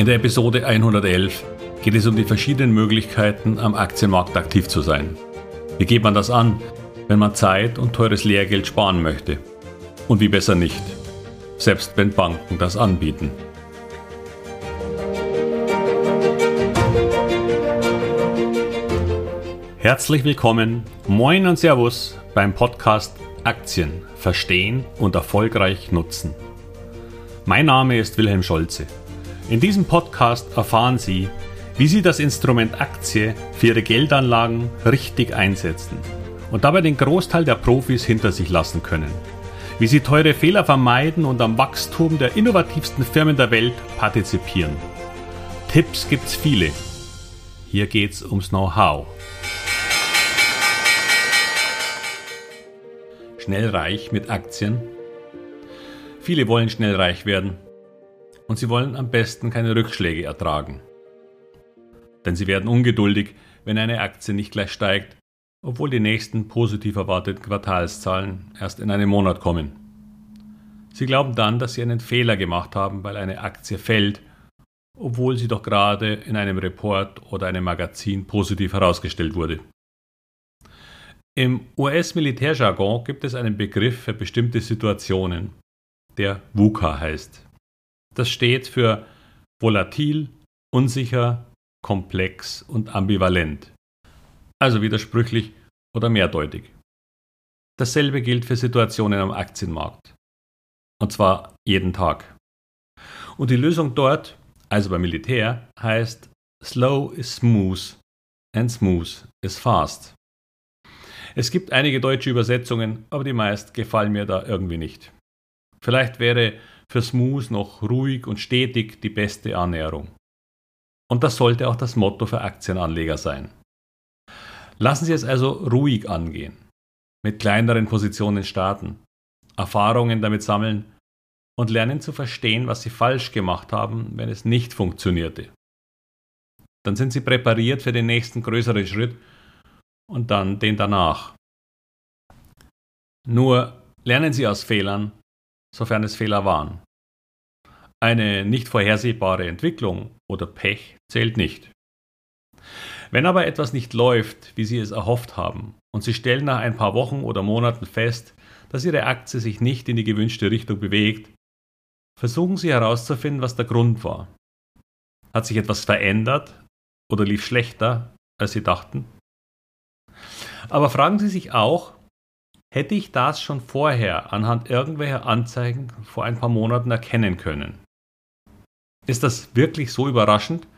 In der Episode 111 geht es um die verschiedenen Möglichkeiten, am Aktienmarkt aktiv zu sein. Wie geht man das an, wenn man Zeit und teures Lehrgeld sparen möchte? Und wie besser nicht, selbst wenn Banken das anbieten. Herzlich willkommen, moin und Servus beim Podcast Aktien verstehen und erfolgreich nutzen. Mein Name ist Wilhelm Scholze. In diesem Podcast erfahren Sie, wie Sie das Instrument Aktie für Ihre Geldanlagen richtig einsetzen und dabei den Großteil der Profis hinter sich lassen können. Wie Sie teure Fehler vermeiden und am Wachstum der innovativsten Firmen der Welt partizipieren. Tipps gibt's viele. Hier geht's ums Know-how. Schnell reich mit Aktien? Viele wollen schnell reich werden und sie wollen am besten keine Rückschläge ertragen. Denn sie werden ungeduldig, wenn eine Aktie nicht gleich steigt, obwohl die nächsten positiv erwarteten Quartalszahlen erst in einem Monat kommen. Sie glauben dann, dass sie einen Fehler gemacht haben, weil eine Aktie fällt, obwohl sie doch gerade in einem Report oder einem Magazin positiv herausgestellt wurde. Im US-Militärjargon gibt es einen Begriff für bestimmte Situationen, der VUCA heißt. Das steht für volatil, unsicher, komplex und ambivalent. Also widersprüchlich oder mehrdeutig. Dasselbe gilt für Situationen am Aktienmarkt. Und zwar jeden Tag. Und die Lösung dort, also beim Militär, heißt Slow is smooth and smooth is fast. Es gibt einige deutsche Übersetzungen, aber die meist gefallen mir da irgendwie nicht. Vielleicht wäre für Smooth noch ruhig und stetig die beste Annäherung. Und das sollte auch das Motto für Aktienanleger sein. Lassen Sie es also ruhig angehen, mit kleineren Positionen starten, Erfahrungen damit sammeln und lernen zu verstehen, was Sie falsch gemacht haben, wenn es nicht funktionierte. Dann sind Sie präpariert für den nächsten größeren Schritt und dann den danach. Nur lernen Sie aus Fehlern sofern es Fehler waren. Eine nicht vorhersehbare Entwicklung oder Pech zählt nicht. Wenn aber etwas nicht läuft, wie Sie es erhofft haben, und Sie stellen nach ein paar Wochen oder Monaten fest, dass Ihre Aktie sich nicht in die gewünschte Richtung bewegt, versuchen Sie herauszufinden, was der Grund war. Hat sich etwas verändert oder lief schlechter, als Sie dachten? Aber fragen Sie sich auch, hätte ich das schon vorher anhand irgendwelcher Anzeigen vor ein paar Monaten erkennen können. Ist das wirklich so überraschend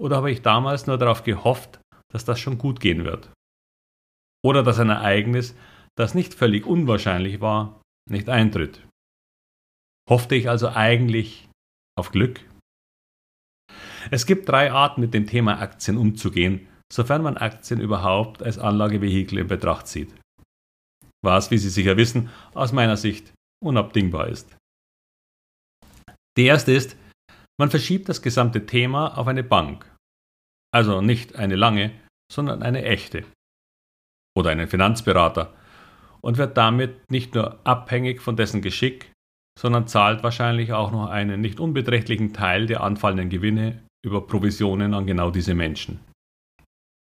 oder habe ich damals nur darauf gehofft, dass das schon gut gehen wird? Oder dass ein Ereignis, das nicht völlig unwahrscheinlich war, nicht eintritt? Hoffte ich also eigentlich auf Glück? Es gibt drei Arten, mit dem Thema Aktien umzugehen, sofern man Aktien überhaupt als Anlagevehikel in Betracht zieht was, wie Sie sicher wissen, aus meiner Sicht unabdingbar ist. Die erste ist, man verschiebt das gesamte Thema auf eine Bank. Also nicht eine lange, sondern eine echte. Oder einen Finanzberater und wird damit nicht nur abhängig von dessen Geschick, sondern zahlt wahrscheinlich auch noch einen nicht unbeträchtlichen Teil der anfallenden Gewinne über Provisionen an genau diese Menschen.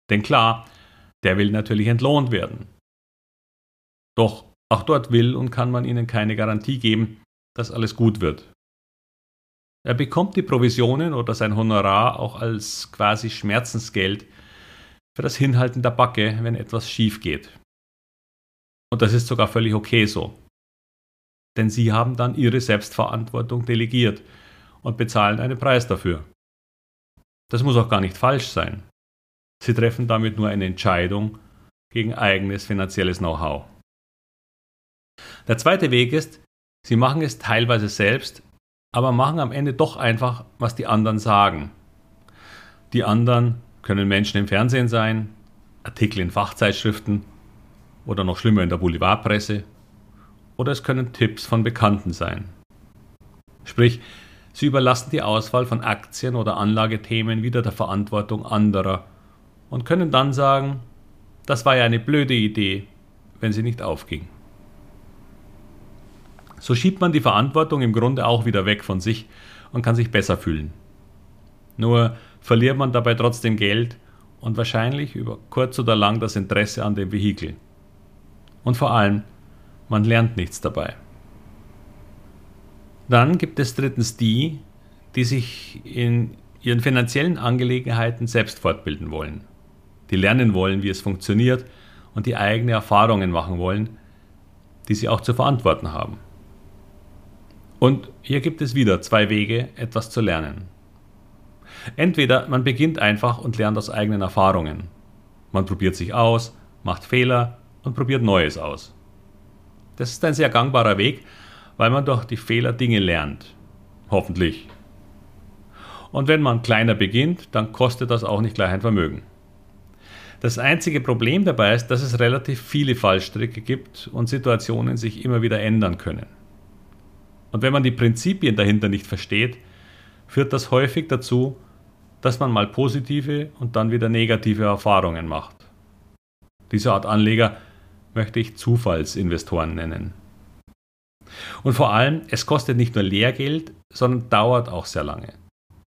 Denn klar, der will natürlich entlohnt werden. Doch auch dort will und kann man ihnen keine Garantie geben, dass alles gut wird. Er bekommt die Provisionen oder sein Honorar auch als quasi Schmerzensgeld für das Hinhalten der Backe, wenn etwas schief geht. Und das ist sogar völlig okay so. Denn sie haben dann ihre Selbstverantwortung delegiert und bezahlen einen Preis dafür. Das muss auch gar nicht falsch sein. Sie treffen damit nur eine Entscheidung gegen eigenes finanzielles Know-how. Der zweite Weg ist, sie machen es teilweise selbst, aber machen am Ende doch einfach, was die anderen sagen. Die anderen können Menschen im Fernsehen sein, Artikel in Fachzeitschriften oder noch schlimmer in der Boulevardpresse oder es können Tipps von Bekannten sein. Sprich, sie überlassen die Auswahl von Aktien oder Anlagethemen wieder der Verantwortung anderer und können dann sagen, das war ja eine blöde Idee, wenn sie nicht aufging. So schiebt man die Verantwortung im Grunde auch wieder weg von sich und kann sich besser fühlen. Nur verliert man dabei trotzdem Geld und wahrscheinlich über kurz oder lang das Interesse an dem Vehikel. Und vor allem, man lernt nichts dabei. Dann gibt es drittens die, die sich in ihren finanziellen Angelegenheiten selbst fortbilden wollen, die lernen wollen, wie es funktioniert und die eigene Erfahrungen machen wollen, die sie auch zu verantworten haben. Und hier gibt es wieder zwei Wege, etwas zu lernen. Entweder man beginnt einfach und lernt aus eigenen Erfahrungen. Man probiert sich aus, macht Fehler und probiert Neues aus. Das ist ein sehr gangbarer Weg, weil man durch die Fehler Dinge lernt. Hoffentlich. Und wenn man kleiner beginnt, dann kostet das auch nicht gleich ein Vermögen. Das einzige Problem dabei ist, dass es relativ viele Fallstricke gibt und Situationen sich immer wieder ändern können. Und wenn man die Prinzipien dahinter nicht versteht, führt das häufig dazu, dass man mal positive und dann wieder negative Erfahrungen macht. Diese Art Anleger möchte ich Zufallsinvestoren nennen. Und vor allem, es kostet nicht nur Lehrgeld, sondern dauert auch sehr lange.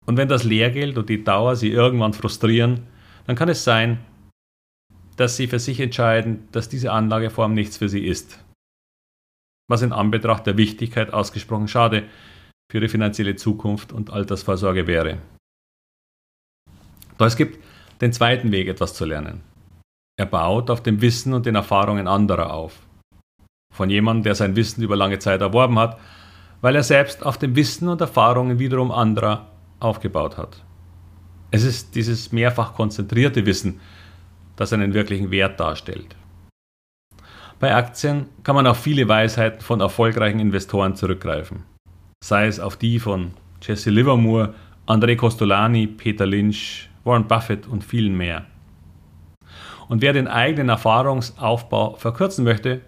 Und wenn das Lehrgeld und die Dauer Sie irgendwann frustrieren, dann kann es sein, dass Sie für sich entscheiden, dass diese Anlageform nichts für Sie ist. Was in Anbetracht der Wichtigkeit ausgesprochen schade für Ihre finanzielle Zukunft und Altersvorsorge wäre. Doch es gibt den zweiten Weg, etwas zu lernen. Er baut auf dem Wissen und den Erfahrungen anderer auf. Von jemandem, der sein Wissen über lange Zeit erworben hat, weil er selbst auf dem Wissen und Erfahrungen wiederum anderer aufgebaut hat. Es ist dieses mehrfach konzentrierte Wissen, das einen wirklichen Wert darstellt. Bei Aktien kann man auf viele Weisheiten von erfolgreichen Investoren zurückgreifen, sei es auf die von Jesse Livermore, André Costolani, Peter Lynch, Warren Buffett und vielen mehr. Und wer den eigenen Erfahrungsaufbau verkürzen möchte,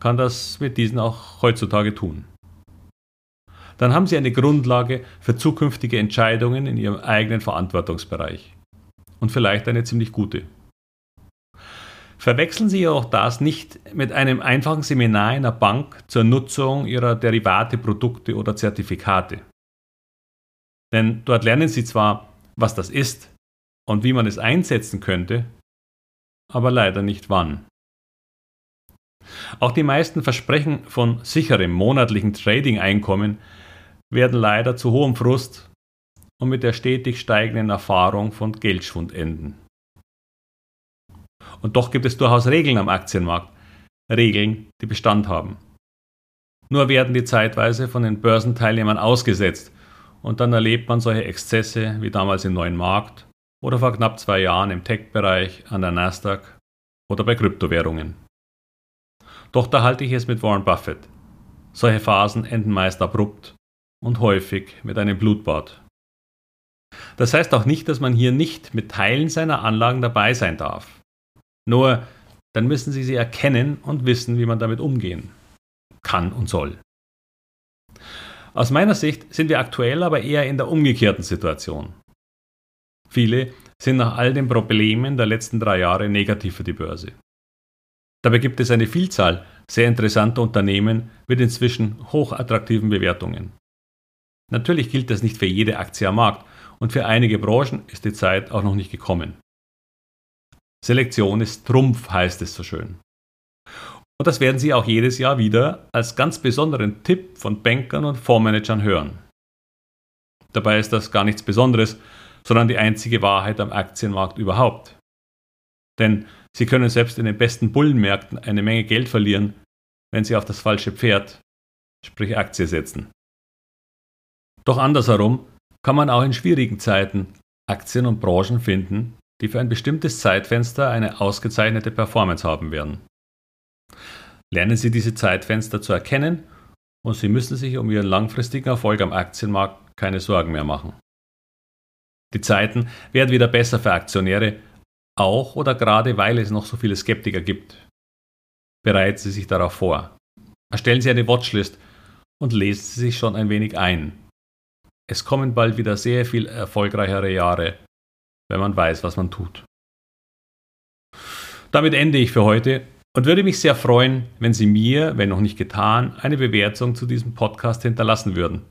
kann das mit diesen auch heutzutage tun. Dann haben Sie eine Grundlage für zukünftige Entscheidungen in Ihrem eigenen Verantwortungsbereich. Und vielleicht eine ziemlich gute. Verwechseln Sie auch das nicht mit einem einfachen Seminar in der Bank zur Nutzung Ihrer Derivate, Produkte oder Zertifikate. Denn dort lernen Sie zwar, was das ist und wie man es einsetzen könnte, aber leider nicht wann. Auch die meisten Versprechen von sicherem monatlichen Trading-Einkommen werden leider zu hohem Frust und mit der stetig steigenden Erfahrung von Geldschwund enden. Und doch gibt es durchaus Regeln am Aktienmarkt, Regeln, die Bestand haben. Nur werden die zeitweise von den Börsenteilnehmern ausgesetzt und dann erlebt man solche Exzesse wie damals im neuen Markt oder vor knapp zwei Jahren im Tech-Bereich an der Nasdaq oder bei Kryptowährungen. Doch da halte ich es mit Warren Buffett. Solche Phasen enden meist abrupt und häufig mit einem Blutbad. Das heißt auch nicht, dass man hier nicht mit Teilen seiner Anlagen dabei sein darf. Nur dann müssen Sie sie erkennen und wissen, wie man damit umgehen kann und soll. Aus meiner Sicht sind wir aktuell aber eher in der umgekehrten Situation. Viele sind nach all den Problemen der letzten drei Jahre negativ für die Börse. Dabei gibt es eine Vielzahl sehr interessanter Unternehmen mit inzwischen hochattraktiven Bewertungen. Natürlich gilt das nicht für jede Aktie am Markt und für einige Branchen ist die Zeit auch noch nicht gekommen. Selektion ist Trumpf, heißt es so schön. Und das werden Sie auch jedes Jahr wieder als ganz besonderen Tipp von Bankern und Fondsmanagern hören. Dabei ist das gar nichts Besonderes, sondern die einzige Wahrheit am Aktienmarkt überhaupt. Denn Sie können selbst in den besten Bullenmärkten eine Menge Geld verlieren, wenn Sie auf das falsche Pferd, sprich Aktie, setzen. Doch andersherum kann man auch in schwierigen Zeiten Aktien und Branchen finden, die für ein bestimmtes Zeitfenster eine ausgezeichnete Performance haben werden. Lernen Sie diese Zeitfenster zu erkennen und Sie müssen sich um Ihren langfristigen Erfolg am Aktienmarkt keine Sorgen mehr machen. Die Zeiten werden wieder besser für Aktionäre, auch oder gerade weil es noch so viele Skeptiker gibt. Bereiten Sie sich darauf vor. Erstellen Sie eine Watchlist und lesen Sie sich schon ein wenig ein. Es kommen bald wieder sehr viel erfolgreichere Jahre, wenn man weiß, was man tut. Damit ende ich für heute und würde mich sehr freuen, wenn Sie mir, wenn noch nicht getan, eine Bewertung zu diesem Podcast hinterlassen würden.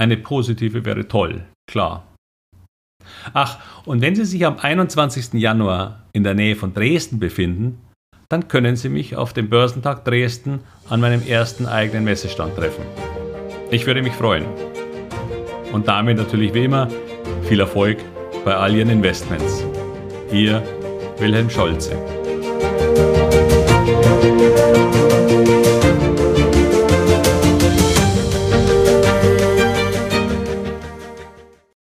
Eine positive wäre toll, klar. Ach, und wenn Sie sich am 21. Januar in der Nähe von Dresden befinden, dann können Sie mich auf dem Börsentag Dresden an meinem ersten eigenen Messestand treffen. Ich würde mich freuen. Und damit natürlich wie immer viel Erfolg bei all Ihren Investments. Ihr Wilhelm Scholze.